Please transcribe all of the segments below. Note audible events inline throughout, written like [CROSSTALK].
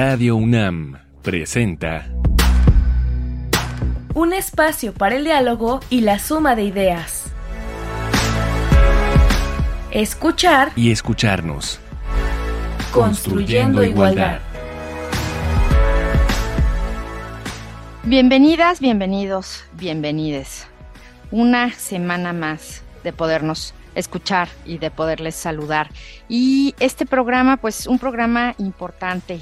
Radio UNAM presenta Un espacio para el diálogo y la suma de ideas. Escuchar y escucharnos. Construyendo igualdad. Bienvenidas, bienvenidos, bienvenides. Una semana más de podernos escuchar y de poderles saludar. Y este programa, pues un programa importante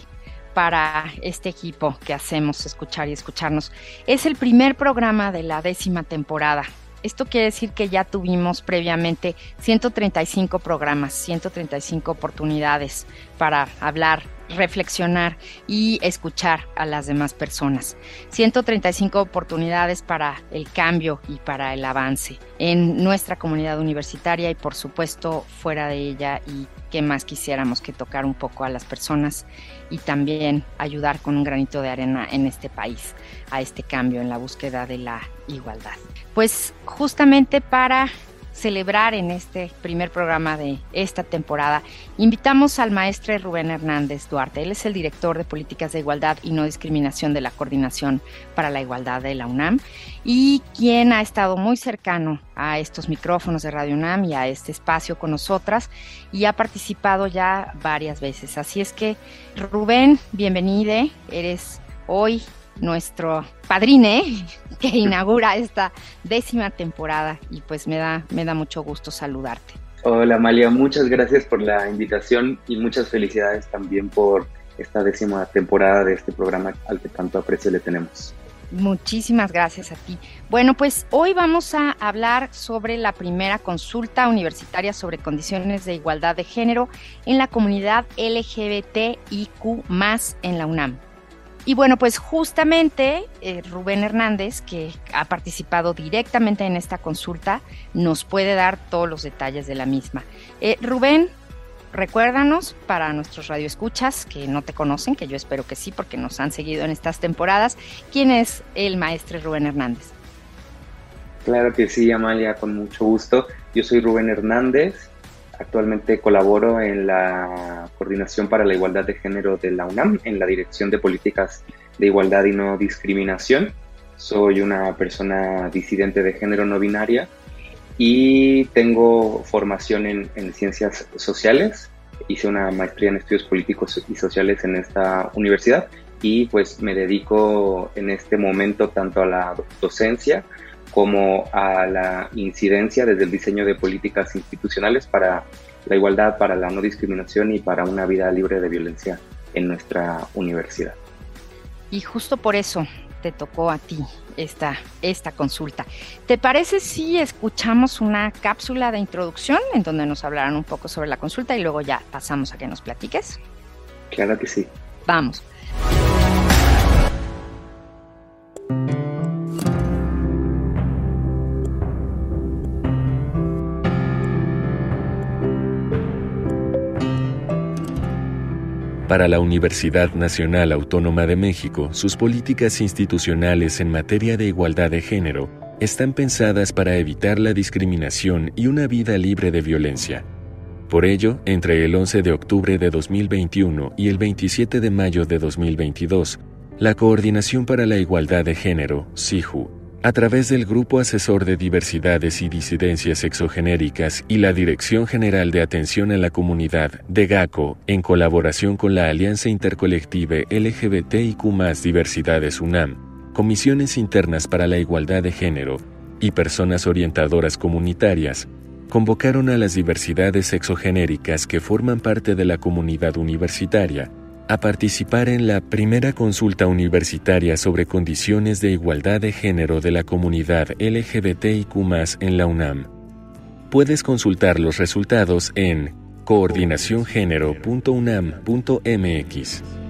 para este equipo que hacemos escuchar y escucharnos. Es el primer programa de la décima temporada. Esto quiere decir que ya tuvimos previamente 135 programas, 135 oportunidades para hablar reflexionar y escuchar a las demás personas. 135 oportunidades para el cambio y para el avance en nuestra comunidad universitaria y por supuesto fuera de ella y más quisiéramos que tocar un poco a las personas y también ayudar con un granito de arena en este país a este cambio en la búsqueda de la igualdad. Pues justamente para celebrar en este primer programa de esta temporada, invitamos al maestro Rubén Hernández Duarte. Él es el director de Políticas de Igualdad y No Discriminación de la Coordinación para la Igualdad de la UNAM y quien ha estado muy cercano a estos micrófonos de Radio UNAM y a este espacio con nosotras y ha participado ya varias veces. Así es que, Rubén, bienvenido. Eres hoy nuestro padrine [LAUGHS] que inaugura esta décima temporada y pues me da, me da mucho gusto saludarte. Hola Amalia, muchas gracias por la invitación y muchas felicidades también por esta décima temporada de este programa al que tanto aprecio le tenemos. Muchísimas gracias a ti. Bueno, pues hoy vamos a hablar sobre la primera consulta universitaria sobre condiciones de igualdad de género en la comunidad LGBTIQ en la UNAM. Y bueno, pues justamente eh, Rubén Hernández, que ha participado directamente en esta consulta, nos puede dar todos los detalles de la misma. Eh, Rubén, recuérdanos para nuestros radioescuchas que no te conocen, que yo espero que sí, porque nos han seguido en estas temporadas, ¿quién es el maestro Rubén Hernández? Claro que sí, Amalia, con mucho gusto. Yo soy Rubén Hernández, Actualmente colaboro en la Coordinación para la Igualdad de Género de la UNAM, en la Dirección de Políticas de Igualdad y No Discriminación. Soy una persona disidente de género no binaria y tengo formación en, en ciencias sociales. Hice una maestría en estudios políticos y sociales en esta universidad y pues me dedico en este momento tanto a la docencia como a la incidencia desde el diseño de políticas institucionales para la igualdad, para la no discriminación y para una vida libre de violencia en nuestra universidad. Y justo por eso te tocó a ti esta, esta consulta. ¿Te parece si escuchamos una cápsula de introducción en donde nos hablarán un poco sobre la consulta y luego ya pasamos a que nos platiques? Claro que sí. Vamos. Para la Universidad Nacional Autónoma de México, sus políticas institucionales en materia de igualdad de género están pensadas para evitar la discriminación y una vida libre de violencia. Por ello, entre el 11 de octubre de 2021 y el 27 de mayo de 2022, la Coordinación para la Igualdad de Género, CIJU, a través del Grupo Asesor de Diversidades y Disidencias Exogenéricas y la Dirección General de Atención a la Comunidad de GACO, en colaboración con la Alianza Intercolective LGBTIQ Diversidades UNAM, Comisiones Internas para la Igualdad de Género y Personas Orientadoras Comunitarias, convocaron a las diversidades exogenéricas que forman parte de la comunidad universitaria a participar en la primera consulta universitaria sobre condiciones de igualdad de género de la comunidad LGBTIQ en la UNAM. Puedes consultar los resultados en coordinaciongénero.unam.mx.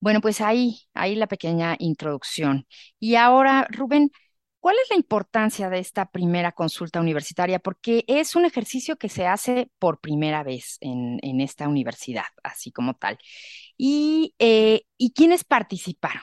Bueno, pues ahí, ahí la pequeña introducción. Y ahora, Rubén, ¿cuál es la importancia de esta primera consulta universitaria? Porque es un ejercicio que se hace por primera vez en, esta universidad, así como tal. ¿Y, eh, ¿y quiénes participaron?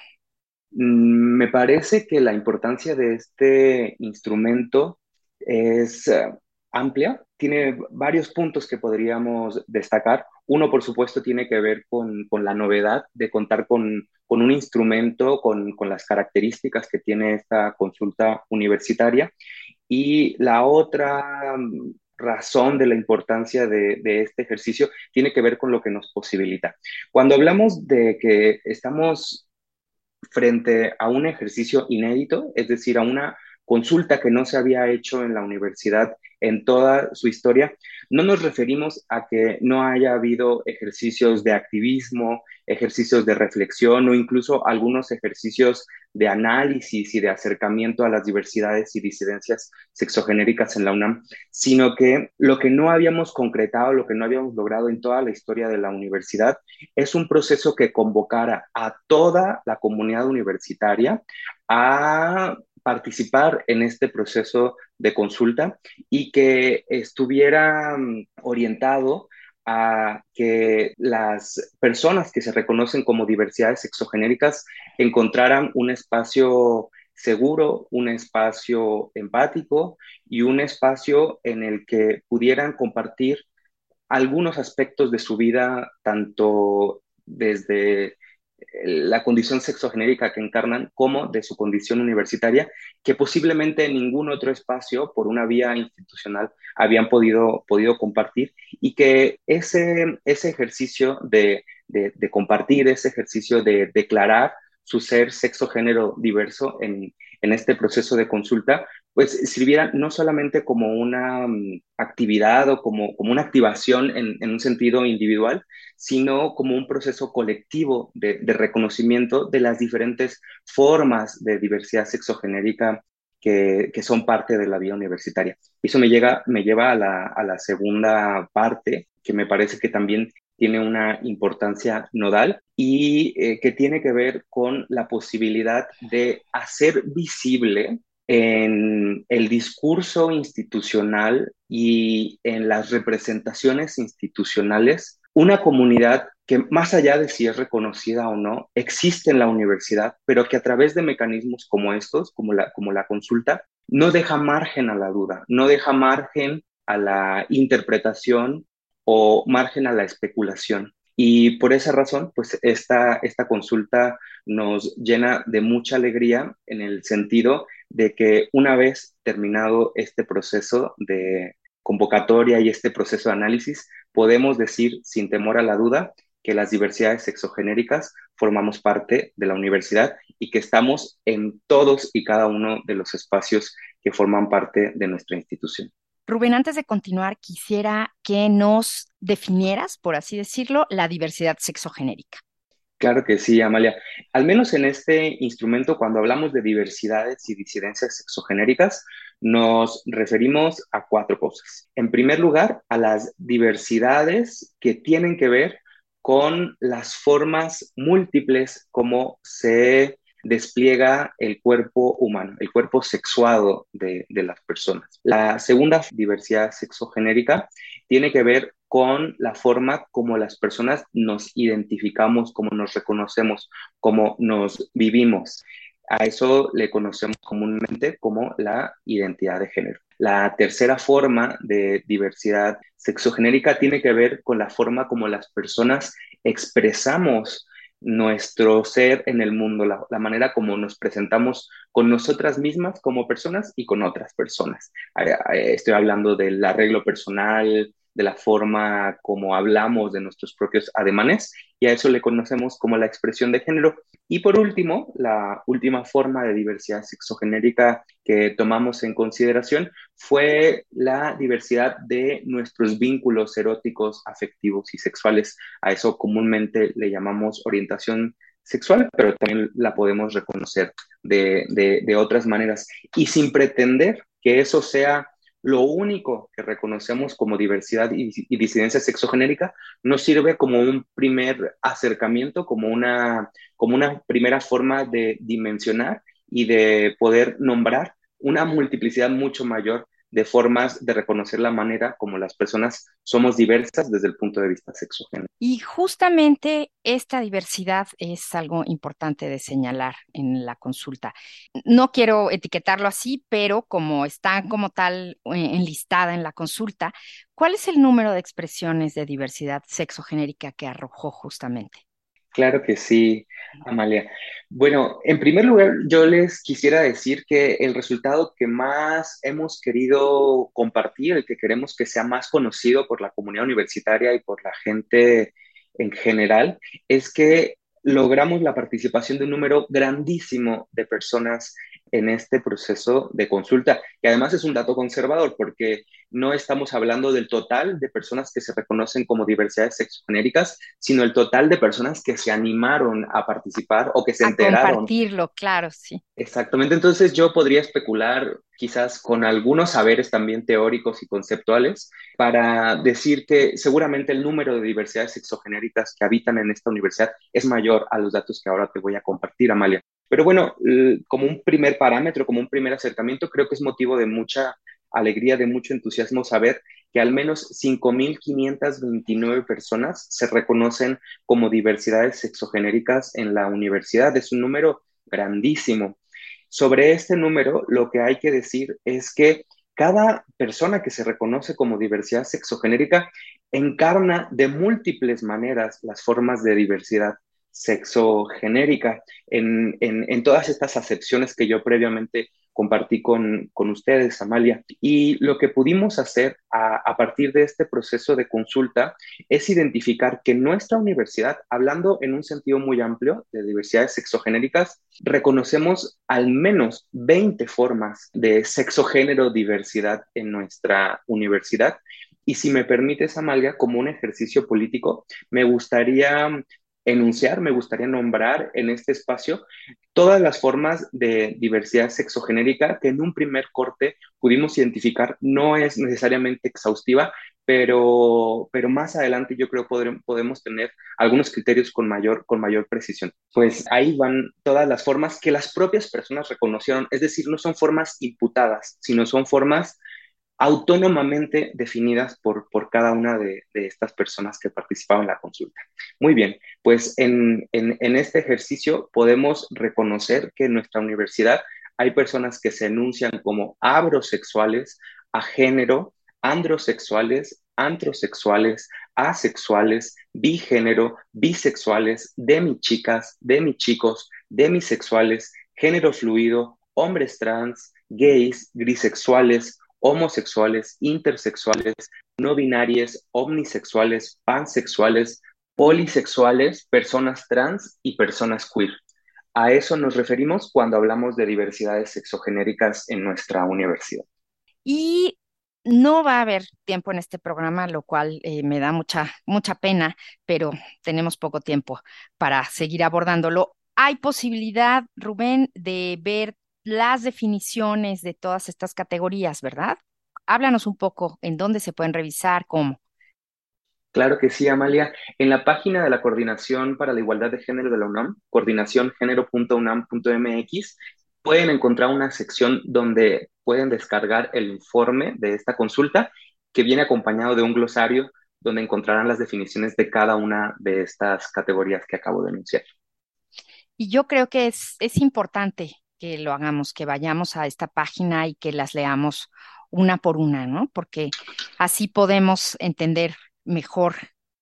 Mm, me parece que la importancia de este instrumento es eh, amplia, tiene varios puntos que podríamos destacar. Uno, por supuesto, tiene que ver con, la novedad de contar con, un instrumento con, las características que tiene esta consulta universitaria. Y la otra mm, razón de la importancia de, de, este ejercicio tiene que ver con lo que nos posibilita. Cuando hablamos de que estamos frente a un ejercicio inédito, es decir, a una consulta que no se había hecho en la universidad en toda su historia, no nos referimos a que no haya habido ejercicios de activismo, ejercicios de reflexión o incluso algunos ejercicios de análisis y de acercamiento a las diversidades y disidencias sexogenéricas en la UNAM, sino que lo que no habíamos concretado, lo que no habíamos logrado en toda la historia de la universidad es un proceso que convocara a toda la comunidad universitaria a participar en este proceso de consulta y que estuviera mm, orientado a que las personas que se reconocen como diversidades sexogenéricas encontraran un espacio seguro, un espacio empático y un espacio en el que pudieran compartir algunos aspectos de su vida, tanto desde la condición sexogenérica que encarnan como de su condición universitaria, que posiblemente en ningún otro espacio por una vía institucional habían podido, podido compartir y que ese, ese ejercicio de, de compartir, ese ejercicio de declarar su ser sexo-género diverso en, en este proceso de consulta, pues sirviera no solamente como una mm, actividad o como, como una activación en, un sentido individual, sino como un proceso colectivo de, reconocimiento de las diferentes formas de diversidad sexogenérica que, que, son parte de la vida universitaria. Eso me, llega, me lleva a la, a la segunda parte, que me parece que también tiene una importancia nodal y eh, que tiene que ver con la posibilidad de hacer visible en el discurso institucional y en las representaciones institucionales una comunidad que más allá de si es reconocida o no, existe en la universidad, pero que a través de mecanismos como estos, como la, como la consulta, no deja margen a la duda, no deja margen a la interpretación o margen a la especulación. Y por esa razón, pues esta, esta consulta nos llena de mucha alegría en el sentido de que una vez terminado este proceso de convocatoria y este proceso de análisis, podemos decir sin temor a la duda que las diversidades sexogenéricas formamos parte de la universidad y que estamos en todos y cada uno de los espacios que forman parte de nuestra institución. Rubén, antes de continuar, quisiera que nos definieras, por así decirlo, la diversidad sexogenérica. Claro que sí, Amalia. Al menos en este instrumento, cuando hablamos de diversidades y disidencias sexogenéricas, nos referimos a cuatro cosas. En primer lugar, a las diversidades que tienen que ver con las formas múltiples como se despliega el cuerpo humano, el cuerpo sexuado de, las personas. La segunda diversidad sexogenérica tiene que ver con la forma como las personas nos identificamos, como nos reconocemos, como nos vivimos. A eso le conocemos comúnmente como la identidad de género. La tercera forma de diversidad sexogenérica tiene que ver con la forma como las personas expresamos nuestro ser en el mundo, la, manera como nos presentamos con nosotras mismas como personas y con otras personas. Estoy hablando del arreglo personal, de la forma como hablamos de nuestros propios ademanes y a eso le conocemos como la expresión de género. Y por último, la última forma de diversidad sexogenérica que tomamos en consideración fue la diversidad de nuestros vínculos eróticos, afectivos y sexuales. A eso comúnmente le llamamos orientación sexual, pero también la podemos reconocer de, de otras maneras. Y sin pretender que eso sea lo único que reconocemos como diversidad y, disidencia sexogenérica nos sirve como un primer acercamiento, como una, como una primera forma de dimensionar y de poder nombrar una multiplicidad mucho mayor de formas de reconocer la manera como las personas somos diversas desde el punto de vista sexogénero. Y justamente esta diversidad es algo importante de señalar en la consulta. No quiero etiquetarlo así, pero como está como tal eh, enlistada en la consulta, ¿cuál es el número de expresiones de diversidad sexogenérica que arrojó justamente? Claro que sí, Amalia. Bueno, en primer lugar, yo les quisiera decir que el resultado que más hemos querido compartir, el que queremos que sea más conocido por la comunidad universitaria y por la gente en general, es que logramos la participación de un número grandísimo de personas en este proceso de consulta. Y además es un dato conservador porque no estamos hablando del total de personas que se reconocen como diversidades sexogenéricas, sino el total de personas que se animaron a participar o que se a enteraron. Compartirlo, claro, sí. Exactamente. Entonces yo podría especular quizás con algunos saberes también teóricos y conceptuales para decir que seguramente el número de diversidades sexogenéricas que habitan en esta universidad es mayor a los datos que ahora te voy a compartir, Amalia. Pero bueno, como un primer parámetro, como un primer acercamiento, creo que es motivo de mucha alegría, de mucho entusiasmo saber que al menos 5.529 personas se reconocen como diversidades sexogenéricas en la universidad. Es un número grandísimo. Sobre este número, lo que hay que decir es que cada persona que se reconoce como diversidad sexogenérica encarna de múltiples maneras las formas de diversidad sexogenérica en, en, todas estas acepciones que yo previamente compartí con, con ustedes, Amalia. Y lo que pudimos hacer a, a, partir de este proceso de consulta es identificar que nuestra universidad, hablando en un sentido muy amplio de diversidades sexogenéricas, reconocemos al menos 20 formas de sexogénero diversidad en nuestra universidad. Y si me permites, Amalia, como un ejercicio político, me gustaría enunciar, me gustaría nombrar en este espacio todas las formas de diversidad sexogenérica que en un primer corte pudimos identificar. No es necesariamente exhaustiva, pero, pero más adelante yo creo que podemos tener algunos criterios con mayor, con mayor precisión. Pues ahí van todas las formas que las propias personas reconocieron, es decir, no son formas imputadas, sino son formas autónomamente definidas por, por cada una de, estas personas que participaban en la consulta. Muy bien, pues en, en, este ejercicio podemos reconocer que en nuestra universidad hay personas que se enuncian como abrosexuales, a género, androsexuales, antrosexuales, asexuales, bigénero, bisexuales, demichicas, demichicos, demisexuales, género fluido, hombres trans, gays, grisexuales, homosexuales, intersexuales, no binarias, omnisexuales, pansexuales, polisexuales, personas trans y personas queer. A eso nos referimos cuando hablamos de diversidades sexogenéricas en nuestra universidad. Y no va a haber tiempo en este programa, lo cual eh, me da mucha, mucha pena, pero tenemos poco tiempo para seguir abordándolo. Hay posibilidad, Rubén, de ver las definiciones de todas estas categorías, ¿verdad? Háblanos un poco en dónde se pueden revisar, cómo. Claro que sí, Amalia. En la página de la Coordinación para la Igualdad de Género de la UNAM, coordinacióngénero.unam.mx, pueden encontrar una sección donde pueden descargar el informe de esta consulta que viene acompañado de un glosario donde encontrarán las definiciones de cada una de estas categorías que acabo de enunciar. Y yo creo que es, es importante que lo hagamos, que vayamos a esta página y que las leamos una por una, ¿no? Porque así podemos entender mejor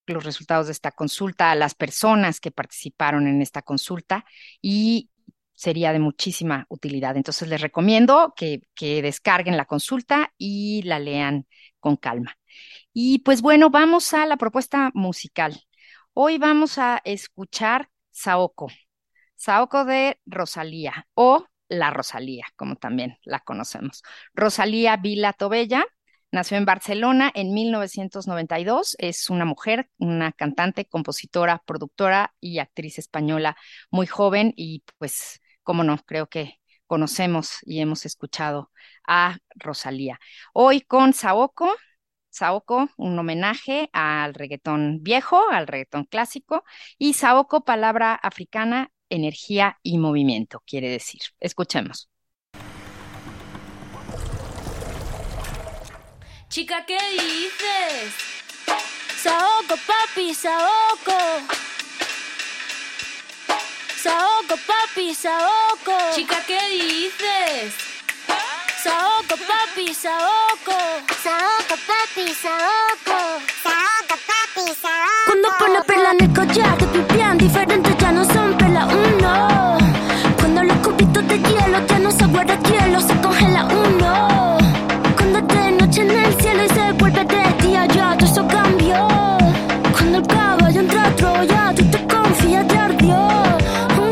los resultados de esta consulta, a las personas que participaron en esta consulta y sería de muchísima utilidad. Entonces les recomiendo que, que descarguen la consulta y la lean con calma. Y pues bueno, vamos a la propuesta musical. Hoy vamos a escuchar Saoko. Saoko de Rosalía o La Rosalía, como también la conocemos. Rosalía Vila Tobella nació en Barcelona en 1992. Es una mujer, una cantante, compositora, productora y actriz española muy joven y pues, cómo no, creo que conocemos y hemos escuchado a Rosalía. Hoy con Saoko, Saoko, un homenaje al reggaetón viejo, al reggaetón clásico, y Saoko, palabra africana energía y movimiento, quiere decir. Escuchemos. Chica, ¿qué dices? Saoco, papi, saoco. Saoco, papi, saoco. Chica, ¿qué dices? Saoco, papi, saoco. Saoco, papi, saoco. Saoco, papi, saoco. Cuando pone perla en el collar, te pipián diferentes ya no son perla uno. Cuando los cubitos de hielo ya no se guarda hielo, se congela uno. Cuando es de noche en el cielo y se vuelve de día, ya todo eso cambió. Cuando el caballo entra a Troya, tú te confías, te ardió.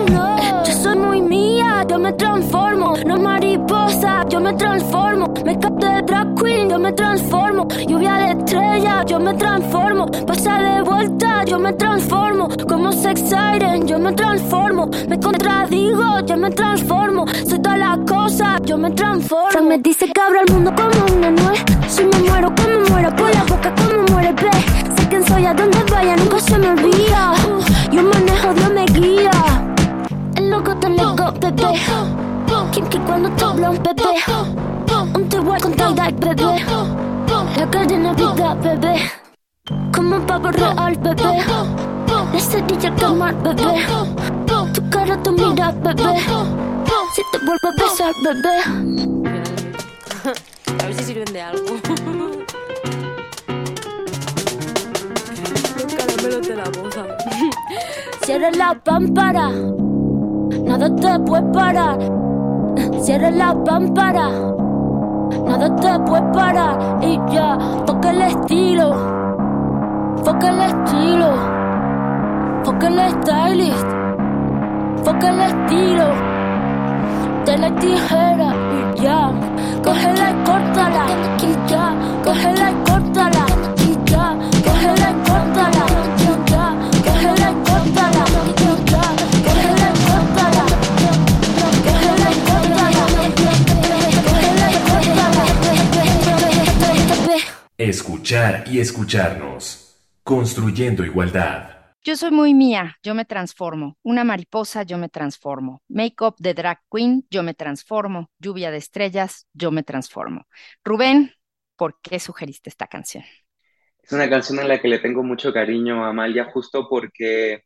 Uno. Yo soy muy mía, yo me transformo. No mariposa, yo me transformo. Me drag yo me transformo. Lluvia de estrella, yo me transformo. Pasa de vuelta, yo me transformo. Como sex siren, yo me transformo. Me contradigo, yo me transformo. Soy todas las cosas, yo me transformo. Frank me dice que abro el mundo como una nuez. Si me muero, como muero, por la boca como muere, ve. Sé quién soy, a donde vaya, nunca se me olvida. Yo manejo, Dios me guía. El loco te lego, bebé. Kinky cuando te habla un. Un te voy con tie bebé. La cadena vida, bebé. Como un pavo real, bebé. La cerilla quemar, bebé. Tu cara, tu mira, bebé. Si te vuelvo a besar, bebé. [LAUGHS] A ver si sirven de algo. [LAUGHS] Los caramelos de la moza. [LAUGHS] Cierra la pámpara. Nada te puede parar. Cierra la pámpara. Nada te puede parar. Y ya, toca el estilo. Foca el estilo. Foca el stylist. Foca el estilo. De la tijera y ya. Cógela y córtala. Y ya. Cógela y córtala. Escuchar y escucharnos. Construyendo igualdad. Yo soy muy mía, yo me transformo. Una mariposa, yo me transformo. Make-up de drag queen, yo me transformo. Lluvia de estrellas, yo me transformo. Rubén, ¿por qué sugeriste esta canción? Es una canción en la que le tengo mucho cariño a Amalia, justo porque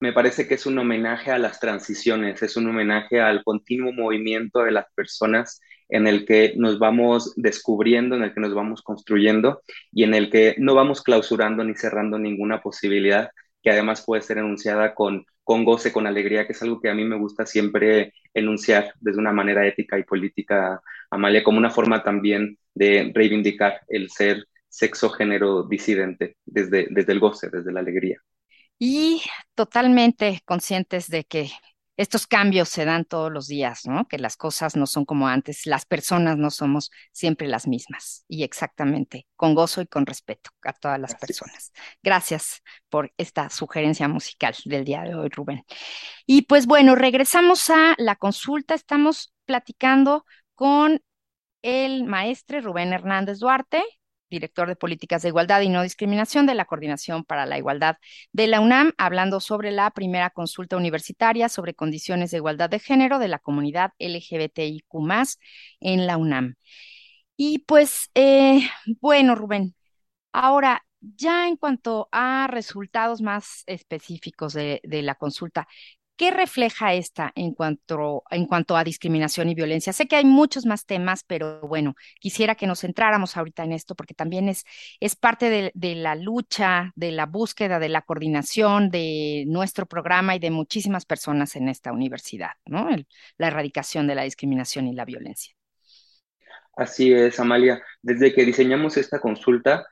me parece que es un homenaje a las transiciones, es un homenaje al continuo movimiento de las personas en el que nos vamos descubriendo, en el que nos vamos construyendo y en el que no vamos clausurando ni cerrando ninguna posibilidad que además puede ser enunciada con, con goce, con alegría, que es algo que a mí me gusta siempre enunciar desde una manera ética y política, Amalia, como una forma también de reivindicar el ser sexo género disidente desde, desde el goce, desde la alegría. Y totalmente conscientes de que estos cambios se dan todos los días, ¿no? Que las cosas no son como antes, las personas no somos siempre las mismas. Y exactamente, con gozo y con respeto a todas las personas. Gracias por esta sugerencia musical del día de hoy, Rubén. Y pues bueno, regresamos a la consulta. Estamos platicando con el maestre Rubén Hernández Duarte, director de Políticas de Igualdad y No Discriminación de la Coordinación para la Igualdad de la UNAM, hablando sobre la primera consulta universitaria sobre condiciones de igualdad de género de la comunidad LGBTIQ en la UNAM. Y pues, eh, bueno, Rubén, ahora ya en cuanto a resultados más específicos de, de la consulta, ¿Qué refleja esta en cuanto, en cuanto a discriminación y violencia? Sé que hay muchos más temas, pero bueno, quisiera que nos centráramos ahorita en esto porque también es, es parte de, la lucha, de la búsqueda, de la coordinación de nuestro programa y de muchísimas personas en esta universidad, ¿no? El- la erradicación de la discriminación y la violencia. Así es, Amalia. Desde que diseñamos esta consulta,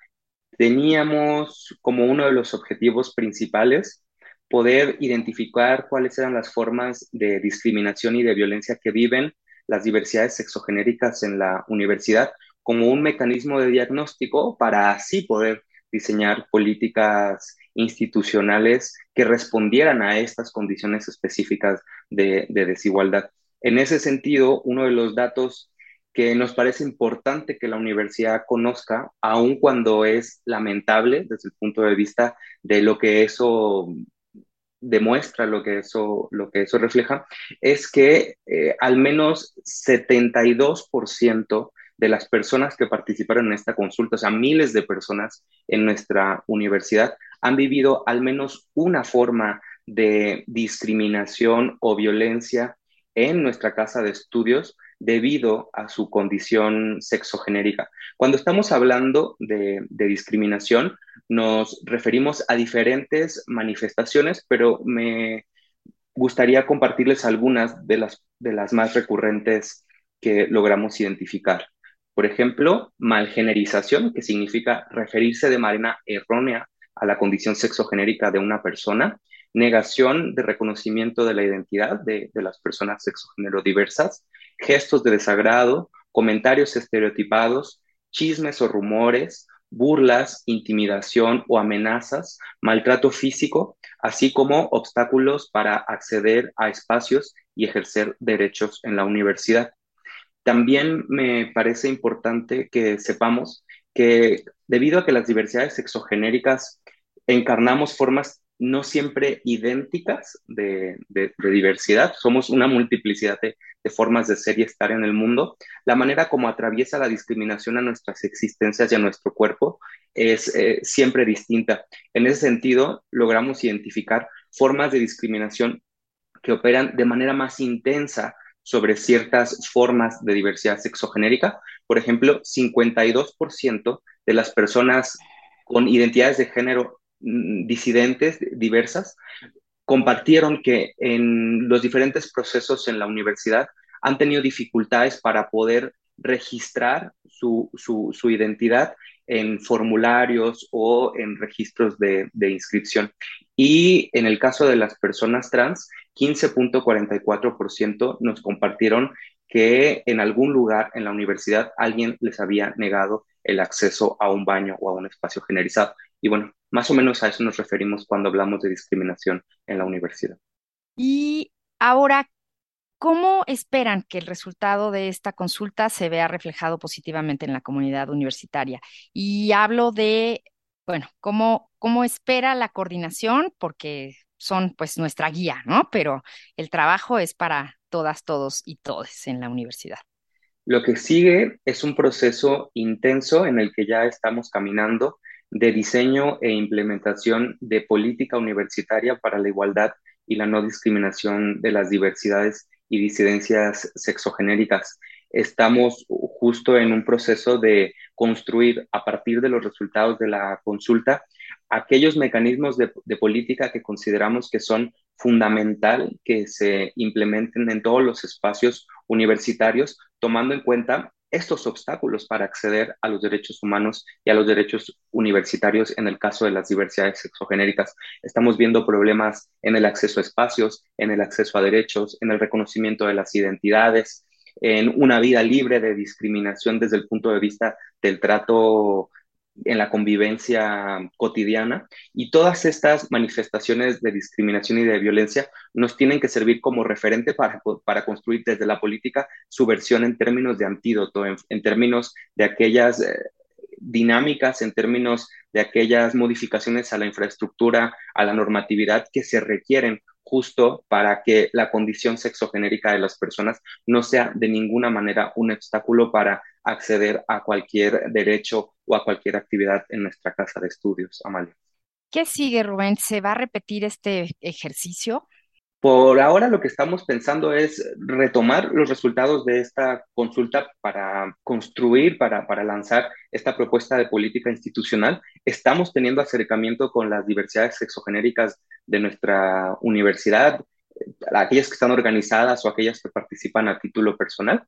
teníamos como uno de los objetivos principales poder identificar cuáles eran las formas de discriminación y de violencia que viven las diversidades sexogenéricas en la universidad como un mecanismo de diagnóstico para así poder diseñar políticas institucionales que respondieran a estas condiciones específicas de, de desigualdad. En ese sentido, uno de los datos que nos parece importante que la universidad conozca, aun cuando es lamentable desde el punto de vista de lo que eso demuestra, lo que eso, lo que eso refleja, es que eh, al menos 72% de las personas que participaron en esta consulta, o sea, miles de personas en nuestra universidad han vivido al menos una forma de discriminación o violencia en nuestra casa de estudios debido a su condición sexogenérica. Cuando estamos hablando de, discriminación, nos referimos a diferentes manifestaciones, pero me gustaría compartirles algunas de las, de las más recurrentes que logramos identificar. Por ejemplo, malgenerización, que significa referirse de manera errónea a la condición sexogenérica de una persona, negación de reconocimiento de la identidad de, de las personas sexogénero diversas, gestos de desagrado, comentarios estereotipados, chismes o rumores, burlas, intimidación o amenazas, maltrato físico, así como obstáculos para acceder a espacios y ejercer derechos en la universidad. También me parece importante que sepamos que debido a que las diversidades sexogenéricas encarnamos formas no siempre idénticas de, diversidad, somos una multiplicidad de, formas de ser y estar en el mundo, la manera como atraviesa la discriminación a nuestras existencias y a nuestro cuerpo es eh, siempre distinta. En ese sentido, logramos identificar formas de discriminación que operan de manera más intensa sobre ciertas formas de diversidad sexogenérica. Por ejemplo, 52% de las personas con identidades de género Mm, disidentes diversas compartieron que en los diferentes procesos en la universidad han tenido dificultades para poder registrar su, identidad en formularios o en registros de, de, inscripción. Y en el caso de las personas trans, 15.44% nos compartieron que en algún lugar en la universidad alguien les había negado el acceso a un baño o a un espacio generalizado. Y bueno, más o menos a eso nos referimos cuando hablamos de discriminación en la universidad. Y ahora, ¿cómo esperan que el resultado de esta consulta se vea reflejado positivamente en la comunidad universitaria? Y hablo de, bueno, ¿cómo, cómo espera la coordinación? Porque son pues nuestra guía, ¿no? Pero el trabajo es para todas, todos y todes en la universidad. Lo que sigue es un proceso intenso en el que ya estamos caminando de diseño e implementación de política universitaria para la igualdad y la no discriminación de las diversidades y disidencias sexogenéricas. Estamos justo en un proceso de construir a partir de los resultados de la consulta aquellos mecanismos de, política que consideramos que son fundamental que se implementen en todos los espacios universitarios, tomando en cuenta estos obstáculos para acceder a los derechos humanos y a los derechos universitarios en el caso de las diversidades sexogenéricas. Estamos viendo problemas en el acceso a espacios, en el acceso a derechos, en el reconocimiento de las identidades, en una vida libre de discriminación desde el punto de vista del trato en la convivencia cotidiana y todas estas manifestaciones de discriminación y de violencia nos tienen que servir como referente para, para construir desde la política su versión en términos de antídoto, en, términos de aquellas eh, dinámicas, en términos de aquellas modificaciones a la infraestructura, a la normatividad que se requieren justo para que la condición sexogenérica de las personas no sea de ninguna manera un obstáculo para acceder a cualquier derecho o a cualquier actividad en nuestra casa de estudios, Amalia. ¿Qué sigue, Rubén? ¿Se va a repetir este ejercicio? Por ahora lo que estamos pensando es retomar los resultados de esta consulta para construir, para, para lanzar esta propuesta de política institucional. Estamos teniendo acercamiento con las diversidades sexogenéricas de nuestra universidad, aquellas que están organizadas o aquellas que participan a título personal.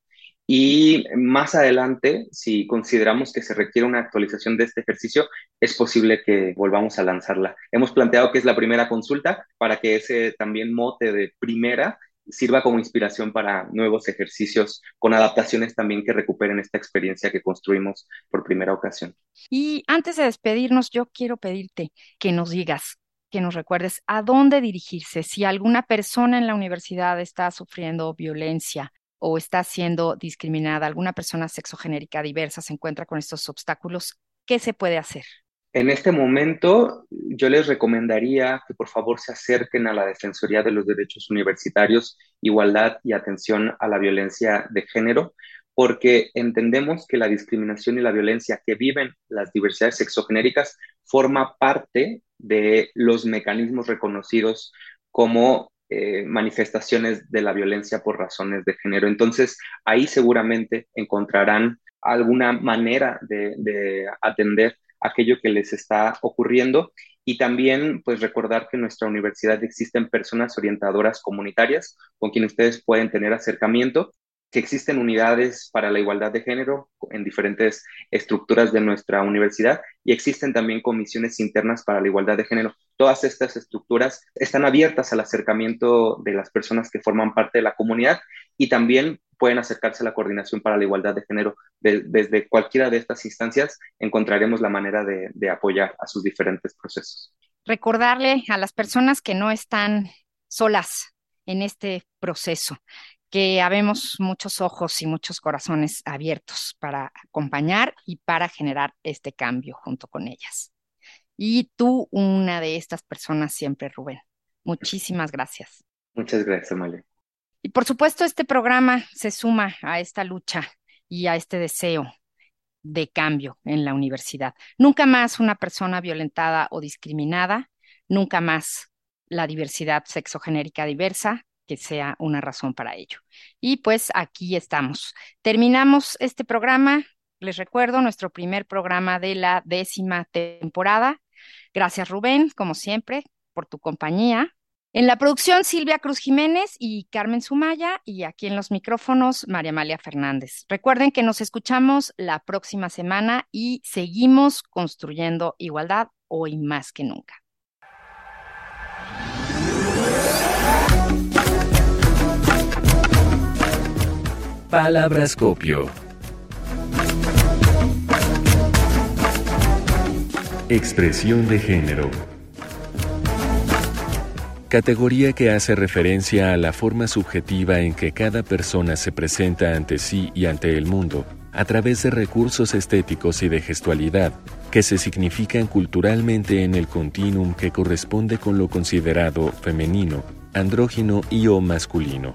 Y más adelante, si consideramos que se requiere una actualización de este ejercicio, es posible que volvamos a lanzarla. Hemos planteado que es la primera consulta para que ese también mote de primera sirva como inspiración para nuevos ejercicios con adaptaciones también que recuperen esta experiencia que construimos por primera ocasión. Y antes de despedirnos, yo quiero pedirte que nos digas, que nos recuerdes a dónde dirigirse si alguna persona en la universidad está sufriendo violencia o está siendo discriminada, alguna persona sexogenérica diversa se encuentra con estos obstáculos, ¿qué se puede hacer? En este momento, yo les recomendaría que por favor se acerquen a la Defensoría de los Derechos Universitarios, Igualdad y Atención a la Violencia de Género, porque entendemos que la discriminación y la violencia que viven las diversidades sexogenéricas forma parte de los mecanismos reconocidos como eh, manifestaciones de la violencia por razones de género. Entonces, ahí seguramente encontrarán alguna manera de, atender aquello que les está ocurriendo y también pues recordar que en nuestra universidad existen personas orientadoras comunitarias con quienes ustedes pueden tener acercamiento que existen unidades para la igualdad de género en diferentes estructuras de nuestra universidad y existen también comisiones internas para la igualdad de género. Todas estas estructuras están abiertas al acercamiento de las personas que forman parte de la comunidad y también pueden acercarse a la coordinación para la igualdad de género. desde cualquiera de estas instancias encontraremos la manera de, apoyar a sus diferentes procesos. Recordarle a las personas que no están solas en este proceso, que habemos muchos ojos y muchos corazones abiertos para acompañar y para generar este cambio junto con ellas. Y tú, una de estas personas siempre, Rubén. Muchísimas gracias. Muchas gracias, Amalia. Y por supuesto, este programa se suma a esta lucha y a este deseo de cambio en la universidad. Nunca más una persona violentada o discriminada, nunca más la diversidad sexogenérica diversa, que sea una razón para ello. Y pues aquí estamos. Terminamos este programa. Les recuerdo, nuestro primer programa de la décima temporada. Gracias, Rubén, como siempre, por tu compañía. En la producción, Silvia Cruz Jiménez y Carmen Sumaya, y aquí en los micrófonos, María Amalia Fernández. Recuerden que nos escuchamos la próxima semana y seguimos construyendo igualdad hoy más que nunca. Palabrascopio. Expresión de género. Categoría que hace referencia a la forma subjetiva en que cada persona se presenta ante sí y ante el mundo, a través de recursos estéticos y de gestualidad, que se significan culturalmente en el continuum que corresponde con lo considerado femenino, andrógino y o masculino.